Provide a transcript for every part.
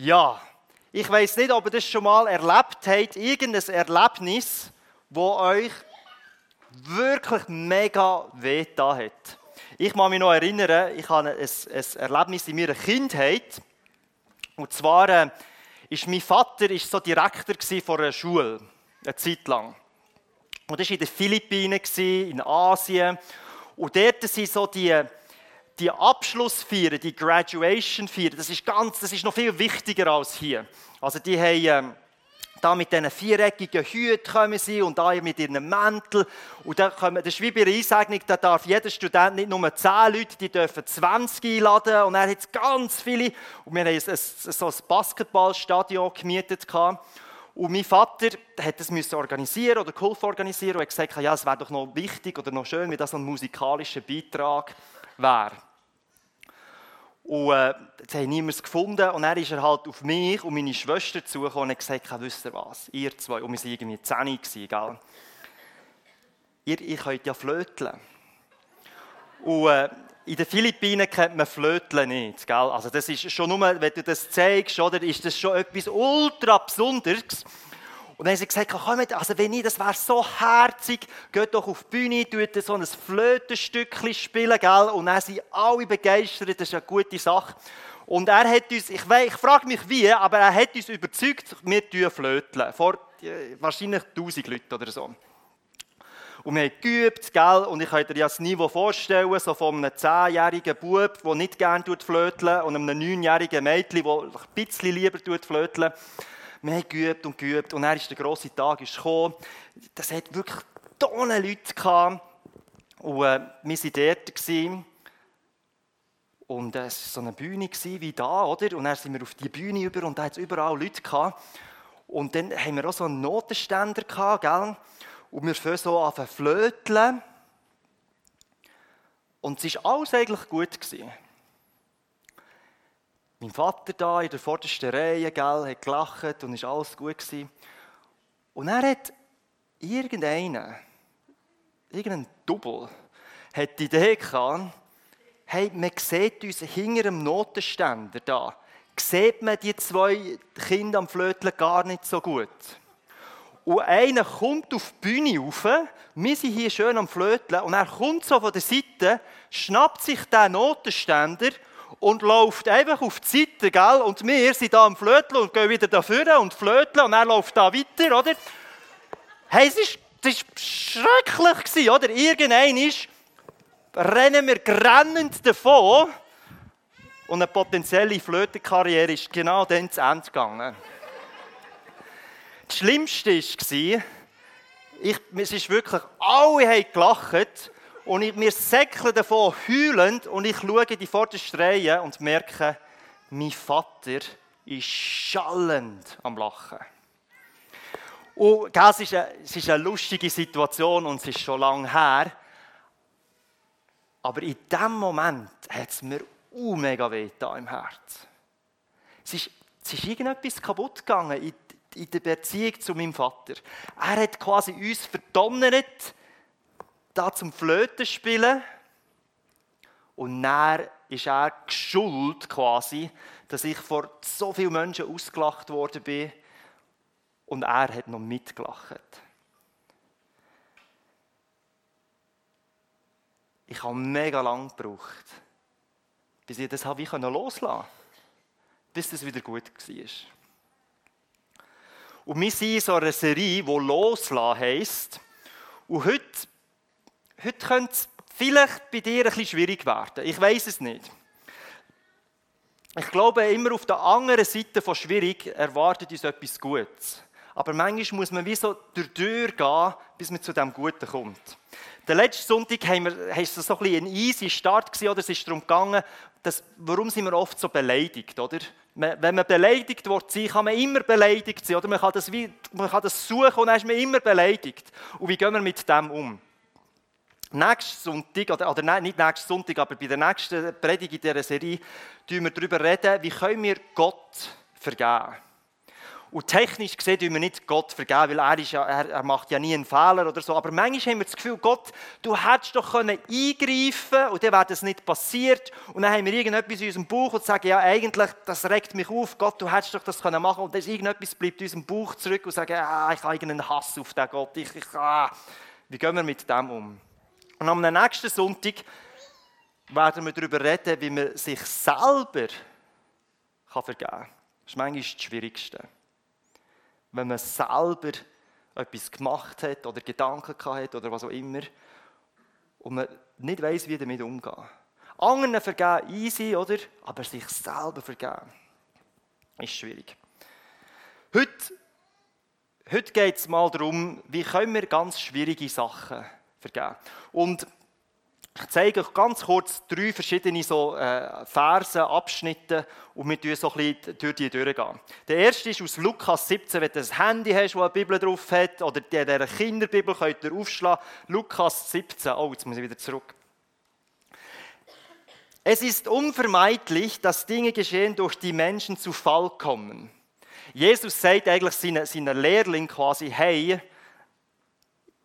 Ja, ich weiß nicht, ob ihr das schon mal erlebt habt, irgendein Erlebnis, wo euch wirklich mega weh hat. Ich kann mich noch erinnern, ich hatte ein, ein Erlebnis in meiner Kindheit. Und zwar äh, ist mein Vater ist so Direktor von einer Schule, eine Zeit lang. Und das war in den Philippinen, in Asien. Und dort sind so die, die Abschlussfeiern, die Graduation-Feiern, das ist, ganz, das ist noch viel wichtiger als hier. Also die haben... Ähm, da mit diesen viereckigen Hüten kommen sie und da mit ihren Mänteln. Und dann kommen, das ist wie bei einer Einsegnung, da darf jeder Student nicht nur 10 Leute, die dürfen 20 einladen. Und er hat ganz viele. Und wir haben ein, ein, so ein Basketballstadion gemietet. Und mein Vater hat das müssen organisieren oder geholfen organisieren und hat gesagt, ja, es wäre doch noch wichtig oder noch schön, wenn das ein musikalischer Beitrag wäre. Und äh, jetzt haben niemand gefunden. Und dann ist er halt auf mich und meine Schwester zugekommen und hat gesagt, wisst ihr was, ihr zwei, und wir waren irgendwie 10 gewesen? Ihr, ihr könnt ja flöteln. Und äh, in den Philippinen kennt man Flöteln nicht, gell? Also das ist schon nur, wenn du das zeigst, oder, ist das schon etwas ultra Besonderes. Und dann haben sie gesagt, komm, also wenn ich, das wäre so herzig, geht doch auf die Bühne, tut so ein Flötenstückchen spielen, gell? Und dann sind alle begeistert, das ist eine gute Sache. Und er hat uns, ich, weiß, ich frage mich wie, aber er hat uns überzeugt, wir tun flöteln. Vor äh, wahrscheinlich 1000 Leuten oder so. Und wir haben geübt, gell? Und ich kann dir das Niveau vorstellen, so von einem 10-jährigen Bub, der nicht gerne flöteln und einem 9-jährigen Mädchen, der ein bisschen lieber flöteln wir haben geübt und geübt und dann ist der grosse Tag gekommen. Das hat wirklich Tonnen Leute gehabt. Und äh, wir waren dort. Und äh, es war so eine Bühne wie da, oder? Und dann sind wir auf die Bühne über und da hat es überall Leute gehabt. Und dann haben wir auch so einen Notenständer gehabt, gell? Und wir fangen so an zu flöteln. Und es war alles eigentlich gut. Gewesen. Mein Vater da in der vordersten Reihe, gell, hat gelacht und ist alles gut gewesen. Und er hat irgendeinen, irgendein Double, hat die Idee gehabt, hey, man sieht uns hinter dem Notenständer da, sieht man die zwei Kinder am Flöteln gar nicht so gut. Und einer kommt auf die Bühne rauf, wir sind hier schön am Flöteln, und er kommt so von der Seite, schnappt sich den Notenständer und läuft einfach auf die Seite, gell? Und wir sind da am Flöteln und gehen wieder da vorne und flöteln und er läuft da weiter, oder? Hey, es ist, das ist schrecklich gewesen, oder? Irgendein ist, rennen wir grennend davon und eine potenzielle Flötenkarriere ist genau dann zu Ende gegangen. Das Schlimmste war, ich, es ist wirklich, alle haben gelacht und ich, mir säckle davon heulend und ich schaue die vorderste Reihe und merke, mein Vater ist schallend am Lachen. Und es, ist eine, es ist eine lustige Situation und es ist schon lange her. Aber in dem Moment hat es mir uh, mega weh im Herz. Es ist, es ist irgendetwas kaputt gegangen in, in der Beziehung zu meinem Vater. Er hat quasi uns verdonnert, da zum Flöten spielen. Und dann ist er geschuld quasi, dass ich vor so vielen Menschen ausgelacht worden bin. Und er hat noch mitgelacht. Ich habe mega lang gebraucht, bis ich das habe ich loslassen konnte. Bis das wieder gut war. Und wir sind in so einer Serie, die «Loslassen» heisst. Und heute Heute könnte es vielleicht bei dir ein bisschen schwierig werden. Ich weiß es nicht. Ich glaube, immer auf der anderen Seite von schwierig erwartet uns etwas Gutes. Aber manchmal muss man wie so durch die Tür gehen, bis man zu dem Guten kommt. Den letzten Sonntag wir, haben so ein, bisschen ein easy Start gewesen, oder es ist darum gegangen, dass, warum sind wir oft so beleidigt, oder? Wenn man beleidigt wird, kann man immer beleidigt sein, oder? Man kann das, wie, man kann das suchen und dann ist man immer beleidigt. Und wie gehen wir mit dem um? Nächsten Sonntag, oder, oder nein, nicht nächsten Sonntag, aber bei der nächsten Predigt in dieser Serie, reden wir darüber wie können wir Gott vergeben. Und technisch gesehen tun wir nicht Gott vergeben, weil er, ist ja, er, er, macht ja nie einen Fehler oder so. Aber manchmal haben wir das Gefühl, Gott, du hättest doch können eingreifen und dann wäre das nicht passiert. Und dann haben wir irgendetwas in unserem Bauch und sagen, ja eigentlich, das regt mich auf, Gott, du hättest doch das können machen Und dann ist irgendetwas bleibt in unserem Bauch zurück und sagen, ah, ich habe irgendeinen Hass auf den Gott. Ich, ich, ah. Wie gehen wir mit dem um? Und am nächsten Sonntag werden wir darüber reden, wie man sich selber vergeben kann. Das ist manchmal das Schwierigste wenn man selber etwas gemacht hat oder Gedanken hat oder was auch immer und man nicht weiß, wie damit umgehen. Anderen vergeben easy, oder? Aber sich selber vergeben ist schwierig. Heute, heute geht es mal darum, wie können wir ganz schwierige Sachen vergeben. Und ich zeige euch ganz kurz drei verschiedene so, äh, Verse, Abschnitte und wir gehen so ein bisschen durch die durchgehen. Der erste ist aus Lukas 17, wenn du ein Handy hast, wo eine Bibel drauf hat, oder die, der Kinderbibel könnt ihr aufschlagen. Lukas 17, oh, jetzt muss ich wieder zurück. Es ist unvermeidlich, dass Dinge geschehen, durch die Menschen zu Fall kommen. Jesus sagt eigentlich seinen, seinen Lehrling quasi, hey,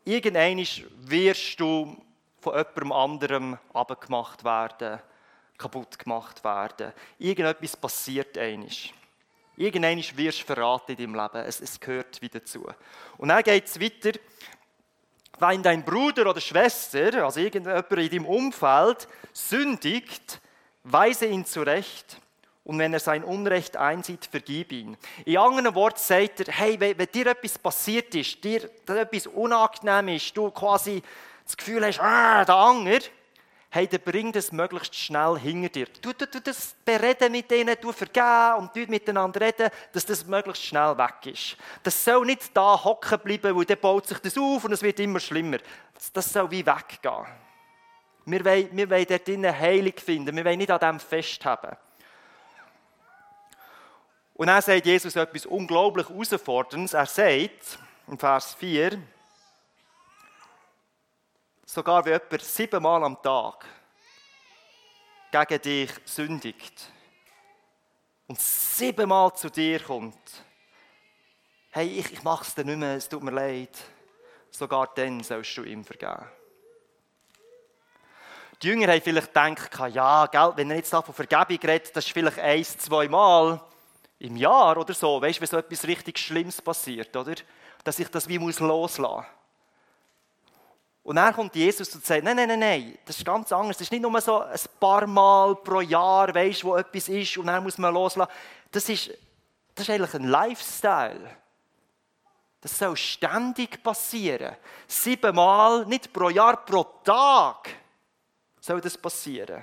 irgendwann wirst du von jemandem anderem abgemacht werden, kaputt gemacht werden. Irgendetwas passiert einisch. Irgendwann wirst du verraten in deinem Leben. Es, es gehört wieder dazu. Und dann geht es weiter. Wenn dein Bruder oder Schwester, also irgendjemand in deinem Umfeld, sündigt, weise ihn zurecht. Und wenn er sein Unrecht einsieht, vergib ihn. In anderen Worten sagt er, hey, wenn, wenn dir etwas passiert ist, dir etwas unangenehm ist, du quasi das Gefühl hast, ah, der Anger, hey, dann bring das möglichst schnell hinter dir. Du, du, du das bereden mit denen, du vergeben und du miteinander reden, dass das möglichst schnell weg ist. Das soll nicht da hocken bleiben, weil dann baut sich das auf und es wird immer schlimmer. Das soll wie weggehen. Wir wollen, wir wollen dort Heilig finden, wir wollen nicht an dem festhaben. Und dann sagt Jesus etwas unglaublich Herausforderndes. Er sagt, im Vers 4, sogar wenn jemand siebenmal am Tag gegen dich sündigt und siebenmal zu dir kommt, hey, ich, ich mache es dir nicht mehr, es tut mir leid, sogar dann sollst du ihm vergeben. Die Jünger haben vielleicht gedacht, ja, gell, wenn er jetzt von Vergebung redet, das ist vielleicht ein, zwei Mal im Jahr oder so. Weißt du, wenn so etwas richtig Schlimmes passiert, oder? Dass ich das wie loslassen muss. Und dann kommt Jesus und sagt, nein, nein, nein, nein, das ist ganz anders. Das ist nicht nur so ein paar Mal pro Jahr, weißt, wo etwas ist und dann muss man loslassen. Das ist, das ist eigentlich ein Lifestyle. Das soll ständig passieren. Siebenmal, nicht pro Jahr, pro Tag soll das passieren.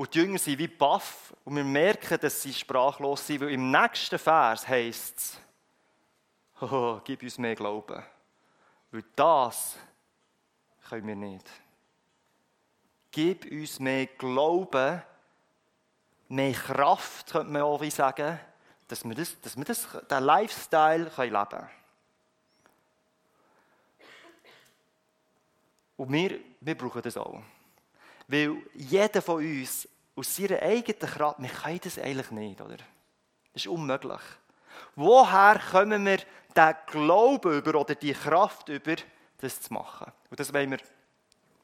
Und die Jünger sind wie baff und wir merken, dass sie sprachlos sind, weil im nächsten Vers heißt es, oh, gib uns mehr Glauben. Weil das können wir nicht. Gib uns mehr Glauben, mehr Kraft, könnte man auch sagen, dass wir, das, dass wir das, den Lifestyle leben können. Und wir, wir brauchen das auch. Weil jeder von uns aus seiner eigenen Kraft, wir können das eigentlich nicht, oder? Das ist unmöglich. Woher kommen wir den Glauben über oder die Kraft über, das zu machen? Und das wollen wir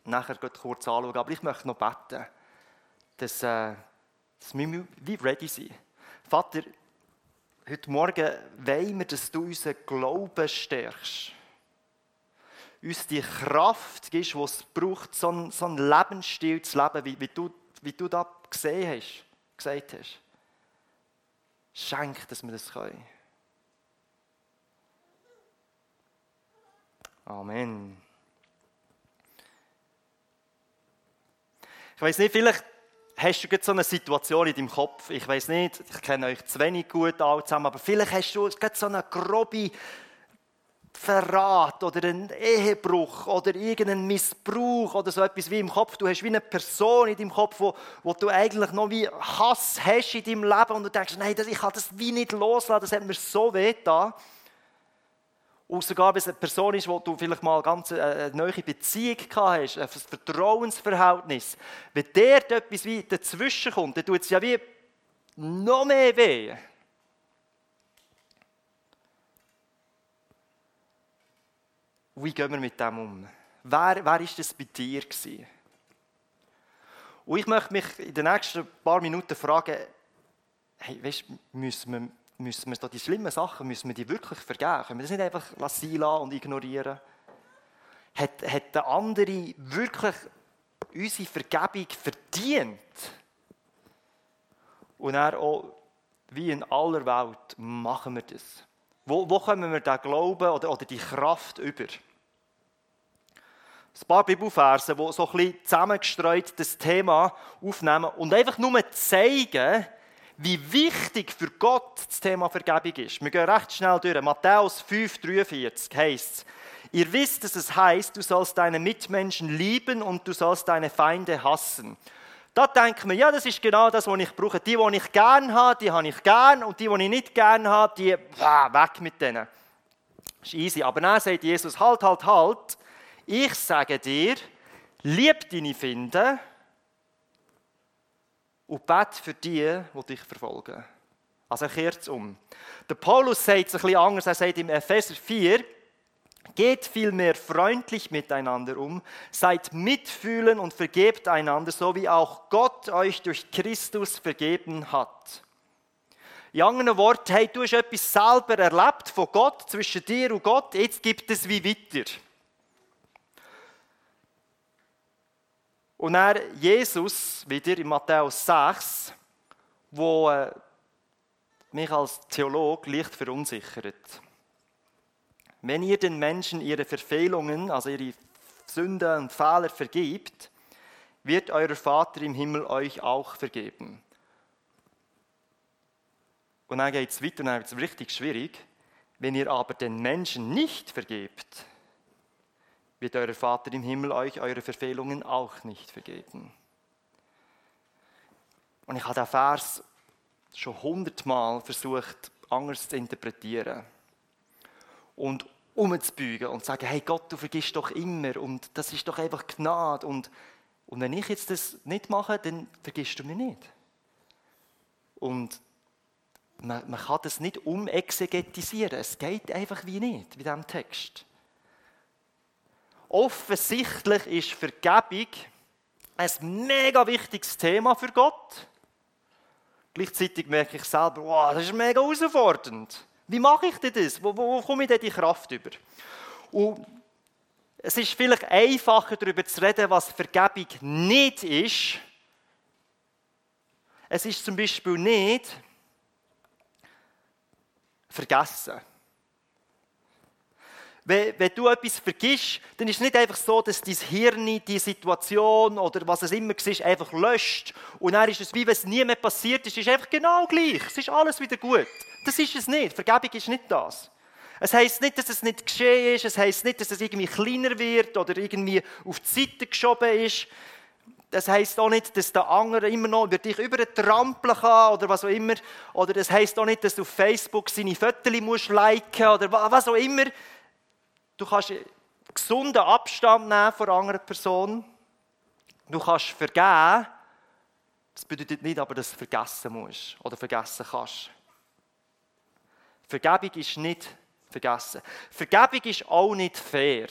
nachher kurz anschauen. Aber ich möchte noch beten, dass, äh, dass wir wie ready sind. Vater, heute Morgen wollen wir, dass du unseren Glauben stärkst. Uns die Kraft gibst, die es braucht, so einen, so einen Lebensstil zu leben, wie, wie, du, wie du da gesehen hast, gesagt hast. Schenk, dass wir das können. Amen. Ich weiß nicht, vielleicht hast du jetzt so eine Situation in deinem Kopf. Ich weiß nicht, ich kenne euch zu wenig gut alle zusammen, aber vielleicht hast du jetzt so eine grobe Verrat oder einen Ehebruch oder irgendeinen Missbrauch oder so etwas wie im Kopf. Du hast wie eine Person in deinem Kopf, wo, wo du eigentlich noch wie Hass hast in deinem Leben und du denkst, nein, ich kann das wie nicht loslassen, das hat mir so weh da. Und sogar wenn es eine Person ist, wo du vielleicht mal ganz eine, äh, eine neue Beziehung gehabt hast, ein Vertrauensverhältnis, wenn der etwas wie dazwischen kommt, dann tut es ja wie noch mehr weh. Wie gehen wir mit dem um? Wer, wer ist das bei dir gewesen? Und ich möchte mich in den nächsten paar Minuten fragen, hey, weißt, müssen wir, müssen wir die schlimmen Sachen, müssen wir die wirklich vergeben? Können wir das nicht einfach lassen und ignorieren? Hat, hat der andere wirklich unsere Vergebung verdient? Und er auch, wie in aller Welt, machen wir das. Wo, wo kommen wir den Glauben oder, oder die Kraft über? Ein paar Bibelverse, die so ein bisschen zusammengestreut das Thema aufnehmen und einfach nur zeigen, wie wichtig für Gott das Thema Vergebung ist. Wir gehen recht schnell durch. Matthäus 5,43 heißt es, Ihr wisst, dass es heißt, du sollst deine Mitmenschen lieben und du sollst deine Feinde hassen. Da denkt man, ja, das ist genau das, was ich brauche. Die, die ich gern habe, die habe ich gern und die, die ich nicht gern habe, die, weg mit denen. Das ist easy. Aber dann sagt Jesus, halt, halt, halt. Ich sage dir, lieb deine Finde und bet für die, die dich verfolgen. Also kehrt es um. Der Paulus sagt es ein bisschen anders. Er sagt im Epheser 4, Geht vielmehr freundlich miteinander um, seid mitfühlen und vergebt einander, so wie auch Gott euch durch Christus vergeben hat. In anderen Worten, hey, du hast etwas selber erlebt von Gott, zwischen dir und Gott, jetzt gibt es wie weiter. Und er Jesus, wieder in Matthäus 6, wo äh, mich als Theologe leicht verunsichert. Wenn ihr den Menschen ihre Verfehlungen, also ihre Sünden und Fehler vergibt, wird euer Vater im Himmel euch auch vergeben. Und dann geht es weiter und dann wird es richtig schwierig. Wenn ihr aber den Menschen nicht vergebt, wird euer Vater im Himmel euch eure Verfehlungen auch nicht vergeben. Und ich habe den Vers schon hundertmal versucht, anders zu interpretieren. Und umzubeugen und zu sagen, hey Gott, du vergisst doch immer und das ist doch einfach Gnade und, und wenn ich jetzt das nicht mache, dann vergisst du mich nicht. Und man, man kann das nicht umexegetisieren, es geht einfach wie nicht, wie diesem Text. Offensichtlich ist Vergebung ein mega wichtiges Thema für Gott. Gleichzeitig merke ich selber, wow, das ist mega herausfordernd. Wie mache ich denn das? Wo, wo, wo komme ich denn die Kraft über? Und es ist vielleicht einfacher, darüber zu reden, was Vergebung nicht ist. Es ist zum Beispiel nicht vergessen. Wenn, wenn, du etwas vergisst, dann ist es nicht einfach so, dass dein Hirn die Situation oder was es immer war, einfach löscht. Und dann ist es wie wenn es nie mehr passiert ist. Es ist einfach genau gleich. Es ist alles wieder gut. Das ist es nicht. Vergebung ist nicht das. Es heißt nicht, dass es nicht geschehen ist. Es heißt nicht, dass es irgendwie kleiner wird oder irgendwie auf die Seite geschoben ist. Das heißt auch nicht, dass der andere immer noch über dich übertrampeln kann oder was auch immer. Oder das heißt auch nicht, dass du auf Facebook seine Fotos musst liken oder was auch immer. Du kannst gesunden Abstand nehmen von einer anderen Person. Du kannst vergeben. Das bedeutet nicht aber, dass du vergessen musst oder vergessen kannst. Vergebung ist nicht vergessen. Vergebung ist auch nicht fair.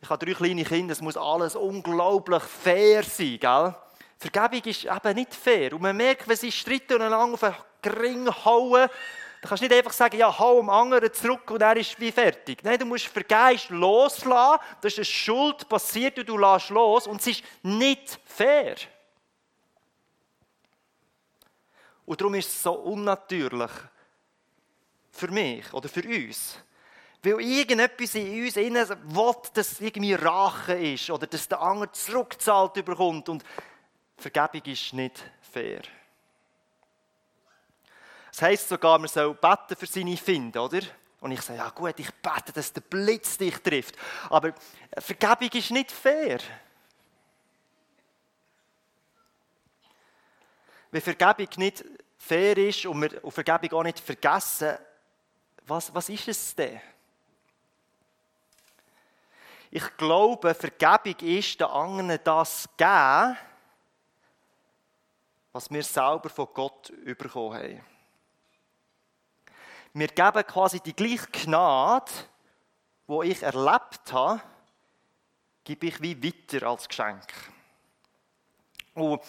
Ich habe drei kleine Kinder, es muss alles unglaublich fair sein, gell? Vergebung ist eben nicht fair. Und man merkt, wenn sie streiten und einander auf einen Gring hauen, dann kannst du nicht einfach sagen, ja, hau dem anderen zurück und er ist wie fertig. Nein, du musst vergeist loslassen. Da ist eine Schuld passiert und du lässt los und es ist nicht fair. Und darum ist es so unnatürlich, für mich oder für uns. Weil irgendetwas in uns innen will, dass es irgendwie Rache ist oder dass der andere zurückzahlt überkommt. Und Vergebung ist nicht fair. Das heisst sogar, man soll beten für seine Finde, oder? Und ich sage, ja gut, ich bete, dass der Blitz dich trifft. Aber Vergebung ist nicht fair. Wenn Vergebung nicht fair ist und wir Vergebung auch nicht vergessen, was, was ist es denn? Ich glaube, Vergebung ist, den anderen das geben, was wir selber von Gott bekommen haben. Wir geben quasi die gleiche Gnade, die ich erlebt habe, gebe ich wie weiter als Geschenk. Und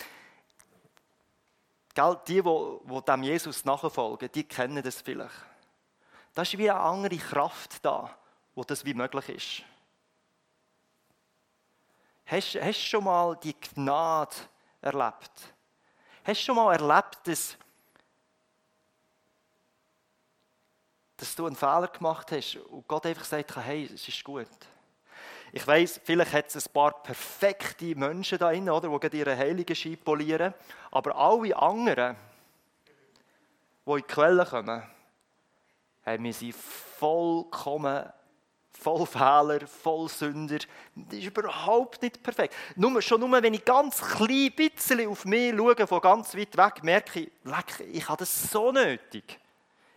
gell, die, die, dem Jesus nachfolgen, die kennen das vielleicht. Da ist wie eine andere Kraft da, wo das wie möglich ist. Hast, du schon mal die Gnade erlebt? Hast du schon mal erlebt, dass, dass du einen Fehler gemacht hast und Gott einfach sagt, hey, es ist gut? Ich weiß, vielleicht hat es ein paar perfekte Menschen da drin, oder, die ihre Heiligen Schein polieren. Aber alle anderen, die in die Quelle kommen, haben wir sie vollkommen voll Fehler, voll Sünder. Das ist überhaupt nicht perfekt. Nur, schon nur, wenn ich ganz klein bisschen auf mich schaue, von ganz weit weg, merke ich, leck, ich habe das so nötig.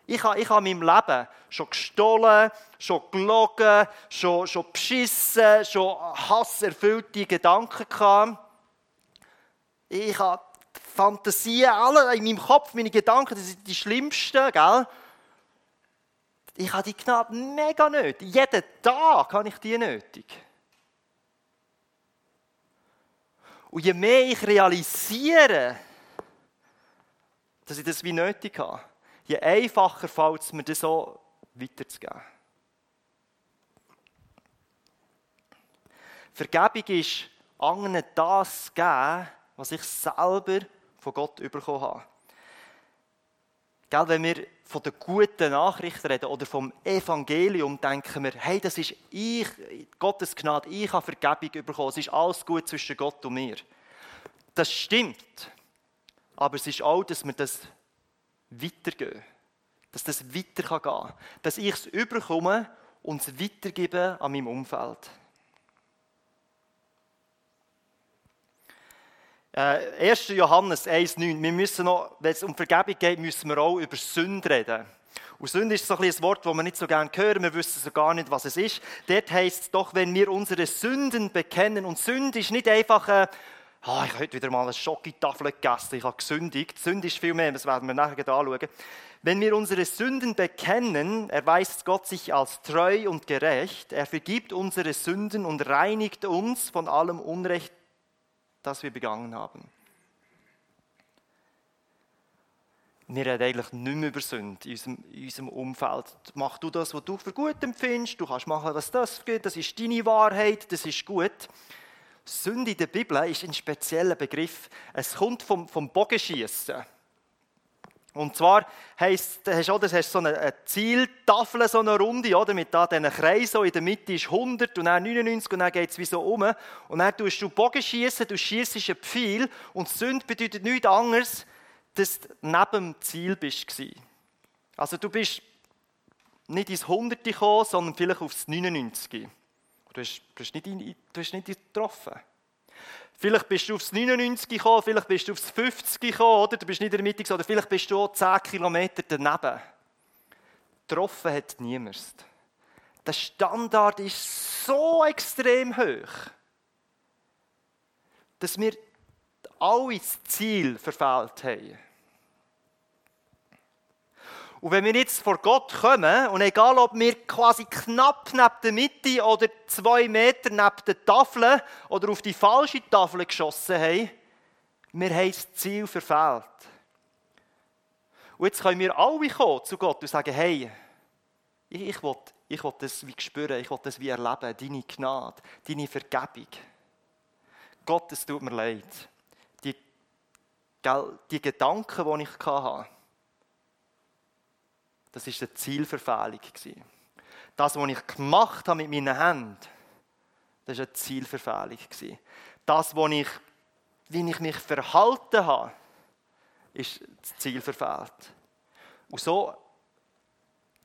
Ich habe, ich habe in meinem Leben schon gestohlen, schon gelogen, schon, schon beschissen, schon hasserfüllte Gedanken gehabt. Ich habe Fantasien, alle in meinem Kopf, meine Gedanken, das sind die schlimmsten, gell? Ich habe die Gnade mega nötig. Jeden Tag habe ich die nötig. Und je mehr ich realisiere, dass ich das wie nötig habe, je einfacher fällt es mir, das so weiterzugeben. Vergebung ist, anderen das zu geben, was ich selber von Gott bekommen habe. Gell, wenn wir von der guten Nachricht reden oder vom Evangelium, denken wir, hey, das ist ich, Gottes Gnade, ich habe Vergebung bekommen, es ist alles gut zwischen Gott und mir. Das stimmt, aber es ist auch, dass wir das weitergehen. Dass das weitergehen kann. Dass ich es überkomme und es weitergebe an meinem Umfeld. 1. Äh, Johannes 1,9. Wir müssen noch, wenn es um Vergebung geht, müssen wir auch über Sünde reden. Und Sünde ist so ein, ein Wort, das wir nicht so gerne hören. Wir wissen so gar nicht, was es ist. Dort heißt es doch, wenn wir unsere Sünden bekennen. Und Sünde ist nicht einfach, äh, oh, ich habe heute wieder mal eine Schokitafel gegessen, ich habe gesündigt. Sünde ist viel mehr, das werden wir nachher anschauen. Wenn wir unsere Sünden bekennen, erweist Gott sich als treu und gerecht. Er vergibt unsere Sünden und reinigt uns von allem Unrecht das wir begangen haben. Wir reden eigentlich nicht mehr über Sünde in unserem, in unserem Umfeld. Mach du das, was du für gut empfindest. Du kannst machen, was das geht. Das ist deine Wahrheit. Das ist gut. Sünde in der Bibel ist ein spezieller Begriff. Es kommt vom, vom Bogenschießen. Und zwar heisst, hast du hast so eine, Zieltafel, so eine Runde, oder? Mit da diesen Kreisen, in der Mitte ist 100 und dann 99 und dann geht es wie so um. Und dann tust du Bogen schießen, du schießt einen Pfeil und Sünde bedeutet nichts anderes, dass du neben dem Ziel bist. Also du bist nicht ins 100 gekommen, sondern vielleicht aufs 99. Du hast, du hast, nicht, du hast nicht getroffen. Vielleicht bist du aufs 99 gekommen, vielleicht bist du aufs 50 gekommen, oder? Du bist nicht in der Mitte, oder vielleicht bist du auch 10 Kilometer daneben. Getroffen hat niemand. Der Standard ist so extrem hoch, dass wir alle das Ziel verfehlt haben. Und wenn wir jetzt vor Gott kommen, und egal ob wir quasi knapp neben der Mitte oder zwei Meter neben der Tafel oder auf die falsche Tafel geschossen haben, wir haben das Ziel verfehlt. Und jetzt können wir alle kommen zu Gott und sagen, hey, ich will, ich will das wie spüren, ich will das wie erleben, deine Gnade, deine Vergebung. Gott, es tut mir leid. Die, die Gedanken, die ich hatte, das war eine Zielverfehlung. Das, was ich gemacht habe mit meinen Händen, das war eine Zielverfehlung. Das, was ich, wie ich mich verhalten habe, ist das Ziel verfehlt. Und so,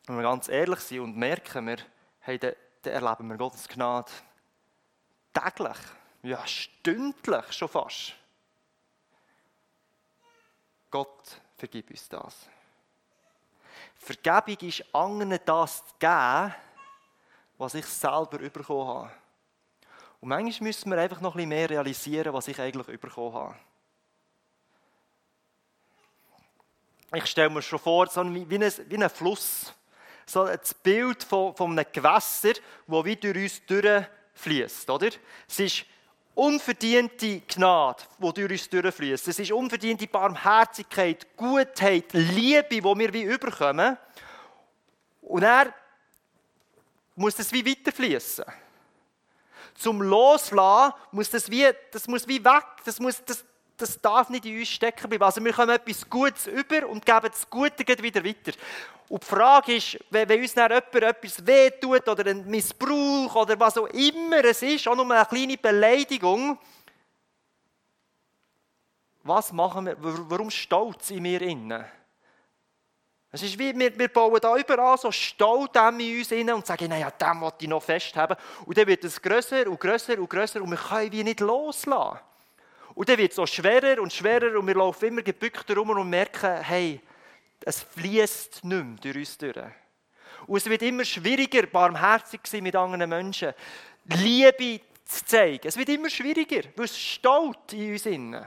wenn wir ganz ehrlich sind und merken, wir, hey, dann, dann erleben wir Gottes Gnade täglich, ja stündlich schon fast. Gott vergib uns das. Vergebung ist anderen das zu geben, was ich selber bekommen habe. Und manchmal müssen wir einfach noch ein bisschen mehr realisieren, was ich eigentlich bekommen habe. ich stelle mir schon vor, so wie, ein, wie ein Fluss. So das Bild von, von einem Gewässer, das wie durch uns durchfließt. Oder? Es ist unverdiente Gnade, die durch uns durchfließt. Es ist unverdiente Barmherzigkeit, Gutheit, Liebe, die wir wie überkommen. Und er muss das wie weiterfließen. Zum Loslassen muss das wie, das muss wie weg, das, muss, das, das darf nicht in uns stecken bleiben. Also wir kommen etwas Gutes über und geben das Gute wieder weiter. Und die Frage ist, wenn, wenn uns dann jemand etwas wehtut oder ein Missbrauch oder was auch immer es ist, auch nur eine kleine Beleidigung, was machen wir, warum stolz in mir innen? Es ist wie, wir, wir bauen da überall so Staudämme in uns rein und sagen, naja, dem wollte ich noch festhaben. Und dann wird es grösser und grösser und grösser und wir können wie nicht loslassen. Und dann wird es so schwerer und schwerer und wir laufen immer gebückt herum und merken, hey, es fließt nicht mehr durch uns durch. Und es wird immer schwieriger, barmherzig zu sein mit anderen Menschen, Liebe zu zeigen. Es wird immer schwieriger, weil es staut in uns innen.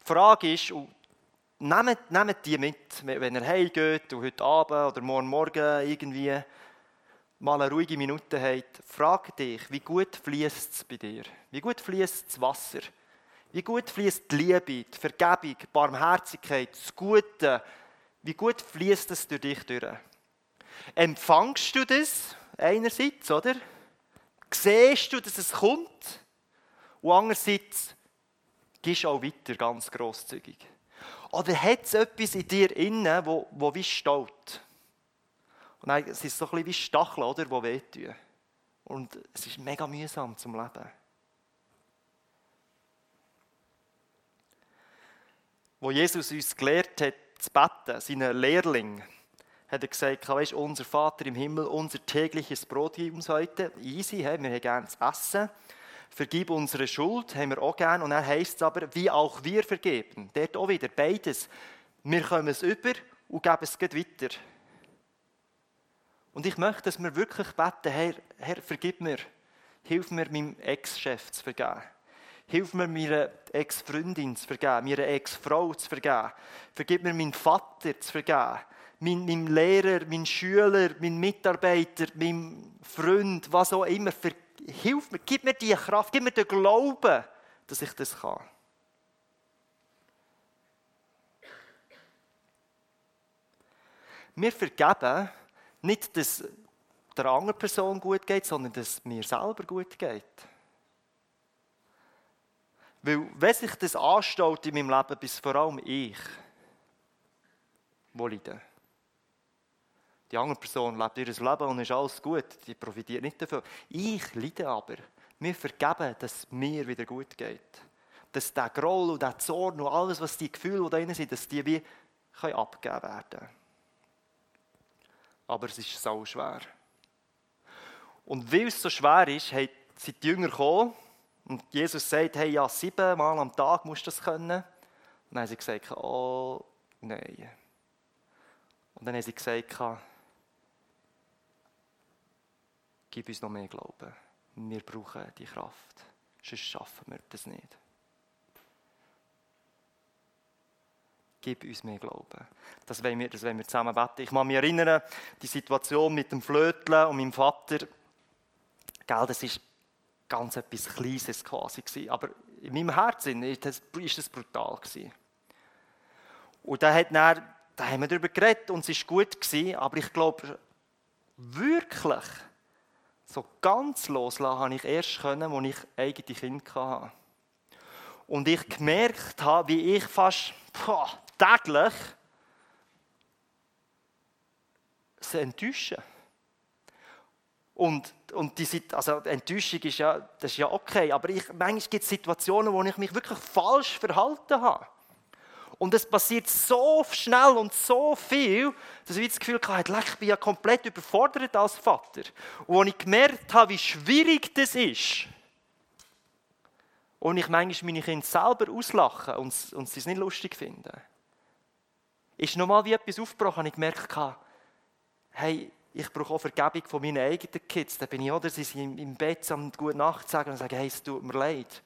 Die Frage ist, nehmt, nehmt die mit, wenn ihr heimgeht und heute Abend oder morgen Morgen irgendwie mal eine ruhige Minute habt. Frag dich, wie gut fließt es bei dir? Wie gut fließt das Wasser? Wie gut fließt die Liebe, die Vergebung, die Barmherzigkeit, das Gute? Wie gut fließt es durch dich durch? Empfangst du das einerseits, oder? Siehst du, dass es kommt? Und andererseits gehst du auch weiter, ganz grosszügig. Oder hat es etwas in dir innen, wo, wo wie staut? Und dann, es ist so ein bisschen wie Stacheln, die wehtun. Und es ist mega mühsam zum Leben. Wo Jesus uns gelehrt hat, zu beten, seinen Lehrling, hat er gesagt, weißt, unser Vater im Himmel, unser tägliches Brot gib uns heute. Easy, hey, wir haben gerne zu essen. Vergib unsere Schuld, haben wir auch gerne. Und er heißt es aber, wie auch wir vergeben. Dort auch wieder, beides. Wir kommen es über und geben es weiter. Und ich möchte, dass wir wirklich beten, Herr, Herr vergib mir. Hilf mir, meinem Ex-Chef zu vergeben. Hilf mir, meiner Ex-Freundin zu vergeben, meiner Ex-Frau zu vergeben. Vergib mir, meinen Vater zu vergeben, meinem, meinem Lehrer, meinem Schüler, meinem Mitarbeiter, meinem Freund, was auch immer. Hilf mir, gib mir die Kraft, gib mir den Glauben, dass ich das kann. Wir vergeben nicht, dass der anderen Person gut geht, sondern dass mir selber gut geht. Weil, wenn sich das anstaut in meinem Leben, bis vor allem ich, wo leide. Die andere Person lebt ihr Leben und ist alles gut, die profitiert nicht davon. Ich leide aber. Wir vergeben, dass es mir wieder gut geht. Dass der Groll und der Zorn und alles, was die Gefühle, die da drin sind, dass die wie abgegeben werden können aber es ist so schwer. Und weil es so schwer ist, sind die Jünger gekommen und Jesus sagt, hey, ja, siebenmal am Tag musst du das können. Und dann haben sie gesagt, oh, nein. Und dann haben sie gesagt, gib uns noch mehr Glauben. Wir brauchen die Kraft. Sonst schaffen wir das nicht. Gib uns mehr Glauben. Das wollen wir, das wollen wir zusammen beten. Ich kann mich erinnern, die Situation mit dem Flöteln und meinem Vater, gell, das ist ganz etwas Kleines quasi gewesen. Aber in meinem Herzen ist das, ist das brutal gewesen. Und da hat dann, da haben wir darüber geredet und es war gut gewesen, aber ich glaube, wirklich so ganz loslassen habe ich erst können, als ich eigene Kinder hatte. Und ich gemerkt habe, wie ich fast boah, täglich sie enttäuschen. Und, und die, also Enttäuschung ist ja, das ist ja okay, aber ich, manchmal gibt es Situationen, wo ich mich wirklich falsch verhalten habe. Und es passiert so schnell und so viel, dass ich das Gefühl hatte, ich bin ja komplett überfordert als Vater. Und als ich gemerkt habe, wie schwierig das ist, und ich manchmal meine Kinder selber auslachen und, und sie es nicht lustig finden, ist nochmal wie etwas aufgebrochen, ich gemerkt, hey, ich brauche auch Vergebung von meinen eigenen Kids. Da bin ich, oder? Sie sind im Bett am Gute Nacht sagen und sagen, hey, es tut mir leid.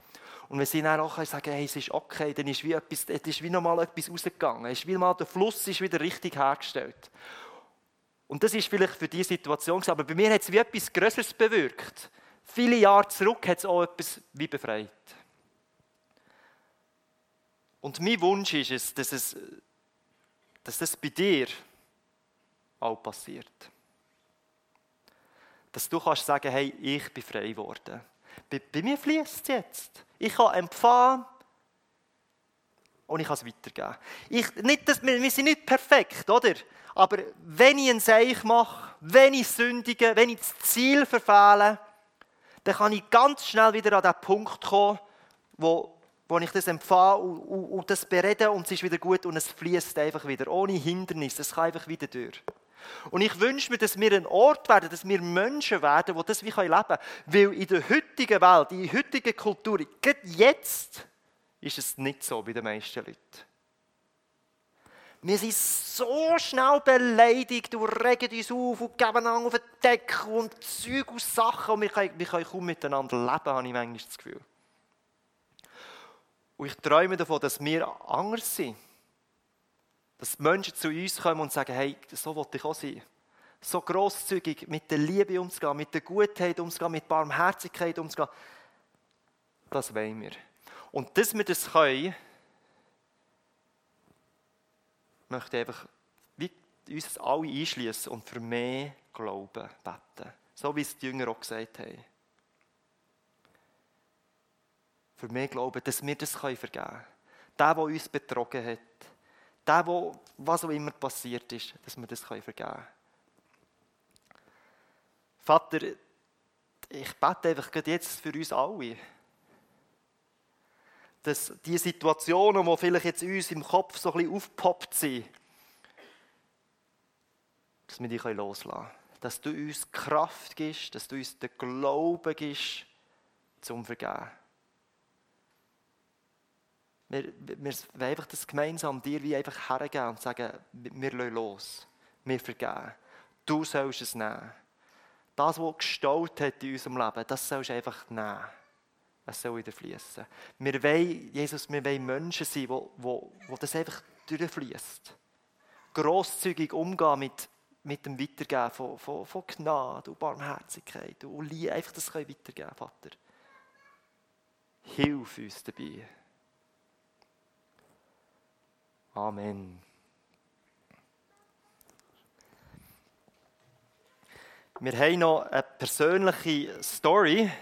Und wenn sie dann auch sagen, hey, es ist okay, dann ist wie, etwas, es ist wie nochmal etwas rausgegangen. Es ist wie mal, der Fluss ist wieder richtig hergestellt. Und das ist vielleicht für diese Situation, aber bei mir hat es wie etwas Größeres bewirkt. Viele Jahre zurück hat es auch etwas wie befreit. Und mein Wunsch ist es, dass, es, dass das bei dir auch passiert. Dass du kannst sagen, hey, ich bin frei geworden. Bei, bei mir fließt es jetzt. Ich kann empfangen und ich kann es weitergeben. Ich, nicht, dass, wir, wir sind nicht perfekt, oder? Aber wenn ich ein Seich mache, wenn ich sündige, wenn ich das Ziel verfehle, dann kann ich ganz schnell wieder an den Punkt kommen, wo, wo ich das empfange und, und, und das berede und es ist wieder gut und es fließt einfach wieder, ohne Hindernis. Es kann einfach wieder durch. Und ich wünsche mir, dass wir ein Ort werden, dass wir Menschen werden, die das wie leben können. Weil in der heutigen Welt, in der heutigen Kultur, gerade jetzt, ist es nicht so bei den meisten Leuten. Wir sind so schnell beleidigt und regen uns auf und geben an auf den Deckel und Zeug und Sachen. Und wir können, wir können kaum miteinander leben, habe ich manchmal das Gefühl. Und ich träume davon, dass wir anders sind. Dass Menschen zu uns kommen und sagen, hey, so wollte ich auch sein. So grosszügig mit der Liebe umzugehen, mit der Gutheit umzugehen, mit Barmherzigkeit umzugehen. Das wollen wir. Und dass wir das können, möchte ich einfach wie uns alle einschließen und für mehr Glauben beten. So wie es die Jünger auch gesagt haben. Für mehr Glauben, dass wir das vergeben können. Der, der uns betrogen hat, der, wo, was auch immer passiert ist, dass wir das vergeben können. Vater, ich bete einfach jetzt für uns alle. Dass die Situationen, die vielleicht jetzt uns im Kopf so ein bisschen aufgepoppt sind, dass wir die loslassen können. Dass du uns Kraft gibst, dass du uns den Glauben gibst, zum Vergeben. Wir, wir wollen einfach das gemeinsam dir wie einfach hergeben und sagen, wir lassen los, wir vergeben. Du sollst es nehmen. Das, was gestaut hat in unserem Leben, das sollst du einfach nehmen. Es soll wieder fließen. Wir wollen, Jesus, wir wollen Menschen sein, wo, wo, wo das einfach durchfließt. Grosszügig umgehen mit, mit dem Weitergeben von, von, von Gnade und Barmherzigkeit und Liebe. Einfach das können weitergeben, Vater. Hilf uns dabei. Amen. Wir haben noch eine persönliche Story